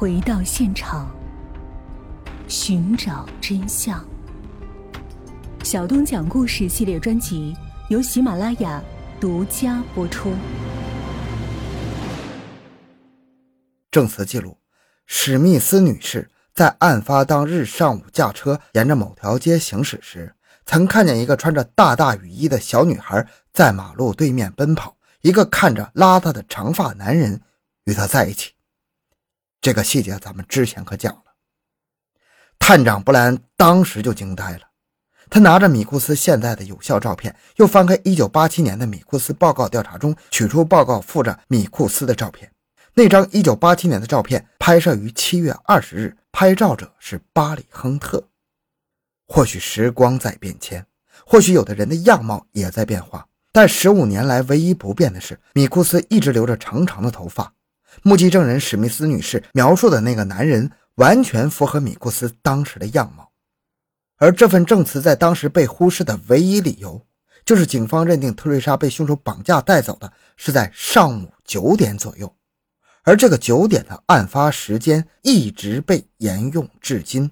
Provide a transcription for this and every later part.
回到现场，寻找真相。小东讲故事系列专辑由喜马拉雅独家播出。证词记录：史密斯女士在案发当日上午驾车沿着某条街行驶时，曾看见一个穿着大大雨衣的小女孩在马路对面奔跑，一个看着邋遢的长发男人与她在一起。这个细节咱们之前可讲了。探长布莱恩当时就惊呆了，他拿着米库斯现在的有效照片，又翻开1987年的米库斯报告调查中取出报告附着米库斯的照片。那张1987年的照片拍摄于7月20日，拍照者是巴里·亨特。或许时光在变迁，或许有的人的样貌也在变化，但十五年来唯一不变的是，米库斯一直留着长长的头发。目击证人史密斯女士描述的那个男人完全符合米库斯当时的样貌，而这份证词在当时被忽视的唯一理由，就是警方认定特瑞莎被凶手绑架带走的是在上午九点左右，而这个九点的案发时间一直被沿用至今。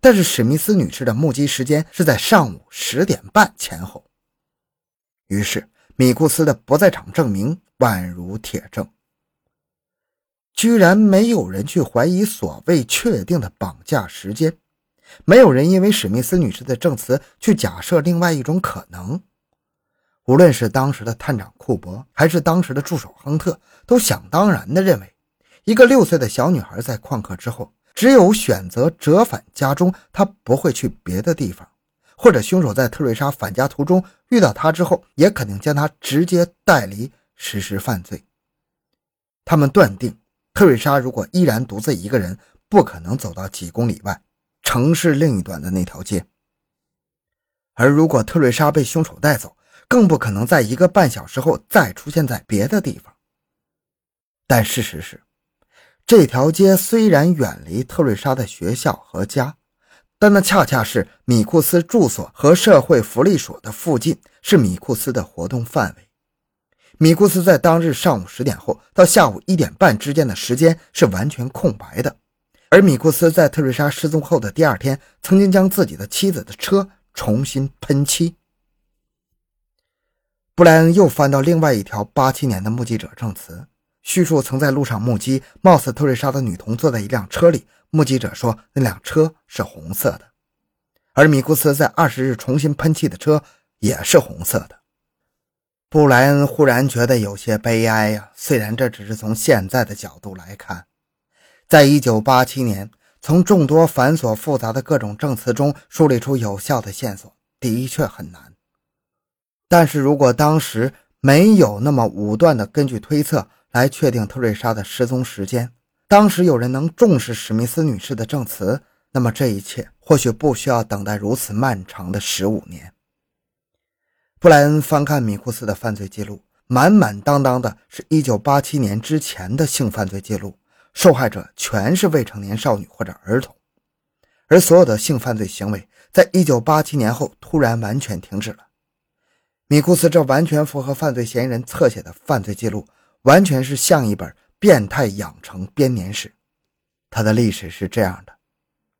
但是史密斯女士的目击时间是在上午十点半前后，于是米库斯的不在场证明宛如铁证。居然没有人去怀疑所谓确定的绑架时间，没有人因为史密斯女士的证词去假设另外一种可能。无论是当时的探长库珀，还是当时的助手亨特，都想当然地认为，一个六岁的小女孩在旷课之后，只有选择折返家中，她不会去别的地方，或者凶手在特瑞莎返家途中遇到她之后，也肯定将她直接带离实施犯罪。他们断定。特瑞莎如果依然独自一个人，不可能走到几公里外城市另一端的那条街。而如果特瑞莎被凶手带走，更不可能在一个半小时后再出现在别的地方。但事实是，这条街虽然远离特瑞莎的学校和家，但那恰恰是米库斯住所和社会福利所的附近，是米库斯的活动范围。米库斯在当日上午十点后到下午一点半之间的时间是完全空白的，而米库斯在特瑞莎失踪后的第二天，曾经将自己的妻子的车重新喷漆。布莱恩又翻到另外一条八七年的目击者证词，叙述曾在路上目击貌似特瑞莎的女童坐在一辆车里，目击者说那辆车是红色的，而米库斯在二十日重新喷漆的车也是红色的。布莱恩忽然觉得有些悲哀呀。虽然这只是从现在的角度来看，在一九八七年，从众多繁琐复杂的各种证词中梳理出有效的线索，的确很难。但是如果当时没有那么武断的根据推测来确定特瑞莎的失踪时间，当时有人能重视史密斯女士的证词，那么这一切或许不需要等待如此漫长的十五年。布莱恩翻看米库斯的犯罪记录，满满当当的是一九八七年之前的性犯罪记录，受害者全是未成年少女或者儿童，而所有的性犯罪行为在一九八七年后突然完全停止了。米库斯这完全符合犯罪嫌疑人侧写的犯罪记录，完全是像一本变态养成编年史。他的历史是这样的：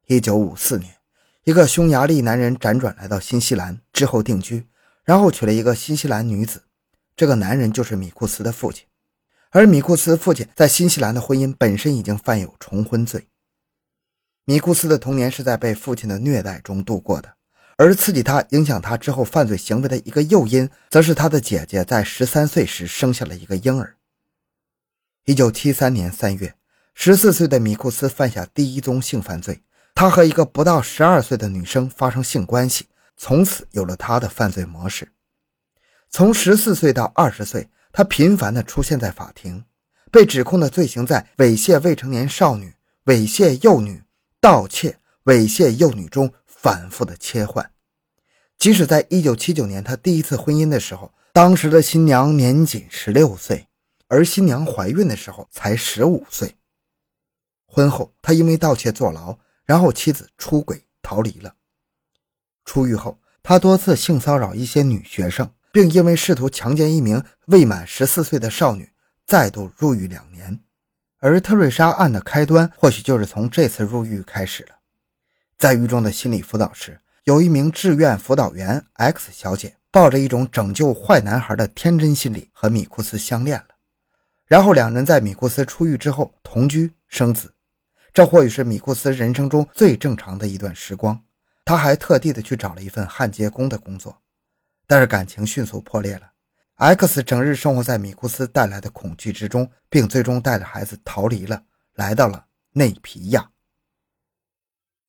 一九五四年，一个匈牙利男人辗转来到新西兰之后定居。然后娶了一个新西兰女子，这个男人就是米库斯的父亲，而米库斯父亲在新西兰的婚姻本身已经犯有重婚罪。米库斯的童年是在被父亲的虐待中度过的，而刺激他、影响他之后犯罪行为的一个诱因，则是他的姐姐在十三岁时生下了一个婴儿。一九七三年三月，十四岁的米库斯犯下第一宗性犯罪，他和一个不到十二岁的女生发生性关系。从此有了他的犯罪模式。从十四岁到二十岁，他频繁地出现在法庭，被指控的罪行在猥亵未成年少女、猥亵幼女、盗窃、猥亵幼女中反复的切换。即使在一九七九年他第一次婚姻的时候，当时的新娘年仅十六岁，而新娘怀孕的时候才十五岁。婚后，他因为盗窃坐牢，然后妻子出轨逃离了。出狱后，他多次性骚扰一些女学生，并因为试图强奸一名未满十四岁的少女，再度入狱两年。而特瑞莎案的开端或许就是从这次入狱开始了。在狱中的心理辅导室，有一名志愿辅导员 X 小姐，抱着一种拯救坏男孩的天真心理，和米库斯相恋了。然后两人在米库斯出狱之后同居生子，这或许是米库斯人生中最正常的一段时光。他还特地的去找了一份焊接工的工作，但是感情迅速破裂了。X 整日生活在米库斯带来的恐惧之中，并最终带着孩子逃离了，来到了内皮亚。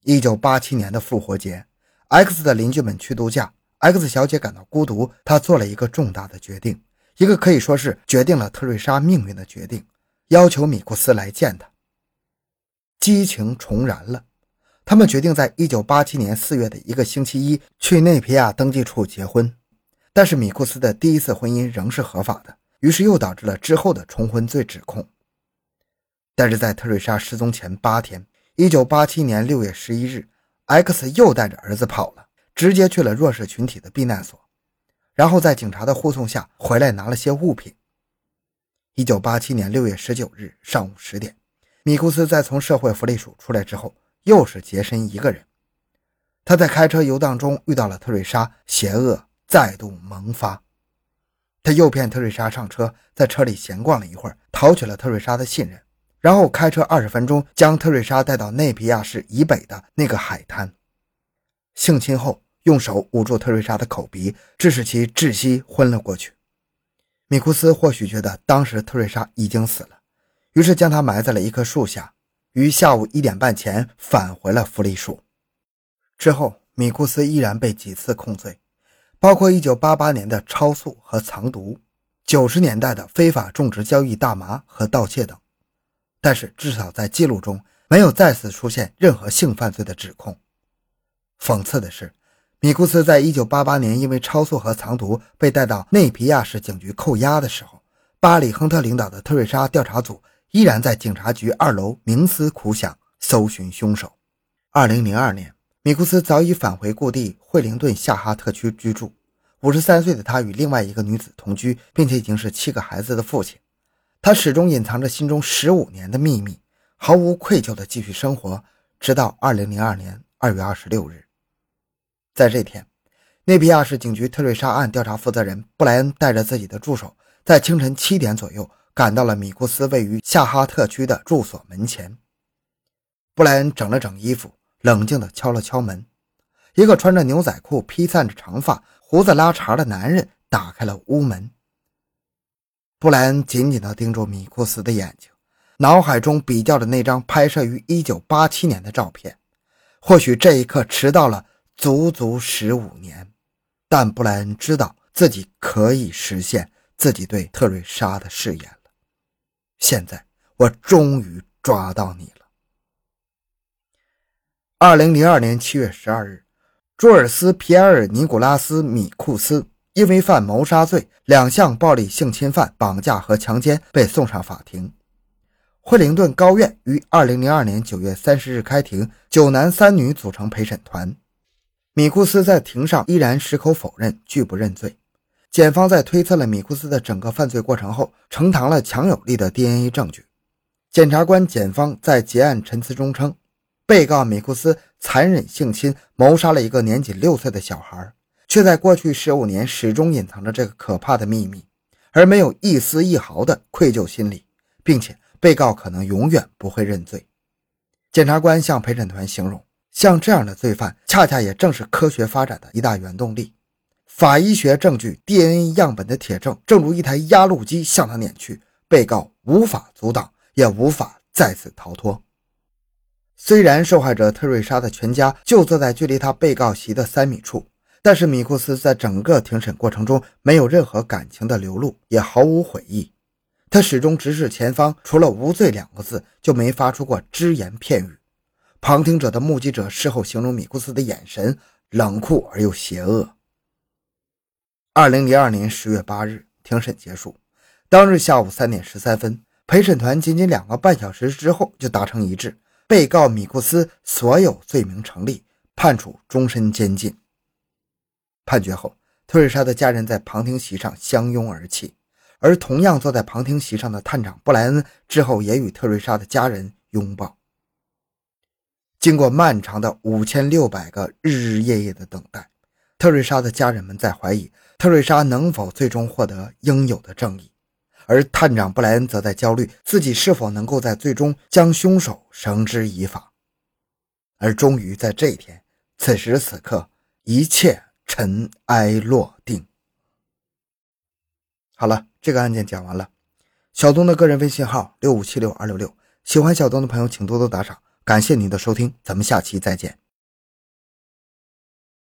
一九八七年的复活节，X 的邻居们去度假，X 小姐感到孤独，她做了一个重大的决定。一个可以说是决定了特瑞莎命运的决定，要求米库斯来见她。激情重燃了，他们决定在1987年4月的一个星期一去内皮亚登记处结婚。但是米库斯的第一次婚姻仍是合法的，于是又导致了之后的重婚罪指控。但是在特瑞莎失踪前八天，1987年6月11日，X 又带着儿子跑了，直接去了弱势群体的避难所。然后在警察的护送下回来拿了些物品。一九八七年六月十九日上午十点，米库斯在从社会福利署出来之后，又是杰森一个人。他在开车游荡中遇到了特瑞莎，邪恶再度萌发。他诱骗特瑞莎上车，在车里闲逛了一会儿，讨取了特瑞莎的信任，然后开车二十分钟将特瑞莎带到内皮亚市以北的那个海滩。性侵后。用手捂住特瑞莎的口鼻，致使其窒息昏了过去。米库斯或许觉得当时特瑞莎已经死了，于是将她埋在了一棵树下，于下午一点半前返回了福利署。之后，米库斯依然被几次控罪，包括1988年的超速和藏毒，90年代的非法种植交易大麻和盗窃等。但是，至少在记录中没有再次出现任何性犯罪的指控。讽刺的是。米库斯在一九八八年因为超速和藏毒被带到内皮亚市警局扣押的时候，巴里·亨特领导的特瑞莎调查组依然在警察局二楼冥思苦想，搜寻凶手。二零零二年，米库斯早已返回故地惠灵顿夏哈特区居住。五十三岁的他与另外一个女子同居，并且已经是七个孩子的父亲。他始终隐藏着心中十五年的秘密，毫无愧疚地继续生活，直到二零零二年二月二十六日。在这天，内皮亚市警局特瑞莎案调查负责人布莱恩带着自己的助手，在清晨七点左右赶到了米库斯位于夏哈特区的住所门前。布莱恩整了整衣服，冷静地敲了敲门。一个穿着牛仔裤、披散着长发、胡子拉碴的男人打开了屋门。布莱恩紧紧地盯住米库斯的眼睛，脑海中比较着那张拍摄于1987年的照片。或许这一刻迟到了。足足十五年，但布莱恩知道自己可以实现自己对特瑞莎的誓言。现在，我终于抓到你了。二零零二年七月十二日，朱尔斯·皮埃尔·尼古拉斯·米库斯因为犯谋杀罪、两项暴力性侵犯、绑架和强奸被送上法庭。惠灵顿高院于二零零二年九月三十日开庭，九男三女组成陪审团。米库斯在庭上依然矢口否认，拒不认罪。检方在推测了米库斯的整个犯罪过程后，呈堂了强有力的 DNA 证据。检察官、检方在结案陈词中称，被告米库斯残忍性侵、谋杀了一个年仅六岁的小孩，却在过去十五年始终隐藏着这个可怕的秘密，而没有一丝一毫的愧疚心理，并且被告可能永远不会认罪。检察官向陪审团形容。像这样的罪犯，恰恰也正是科学发展的一大原动力。法医学证据、DNA 样本的铁证，正如一台压路机向他碾去，被告无法阻挡，也无法再次逃脱。虽然受害者特瑞莎的全家就坐在距离他被告席的三米处，但是米库斯在整个庭审过程中没有任何感情的流露，也毫无悔意。他始终直视前方，除了“无罪”两个字，就没发出过只言片语。旁听者的目击者事后形容米库斯的眼神冷酷而又邪恶。二零零二年十月八日，庭审结束。当日下午三点十三分，陪审团仅仅两个半小时之后就达成一致，被告米库斯所有罪名成立，判处终身监禁。判决后，特瑞莎的家人在旁听席上相拥而泣，而同样坐在旁听席上的探长布莱恩之后也与特瑞莎的家人拥抱。经过漫长的五千六百个日日夜夜的等待，特瑞莎的家人们在怀疑特瑞莎能否最终获得应有的正义，而探长布莱恩则在焦虑自己是否能够在最终将凶手绳之以法。而终于在这一天，此时此刻，一切尘埃落定。好了，这个案件讲完了。小东的个人微信号六五七六二六六，喜欢小东的朋友请多多打赏，感谢您的收听，咱们下期再见。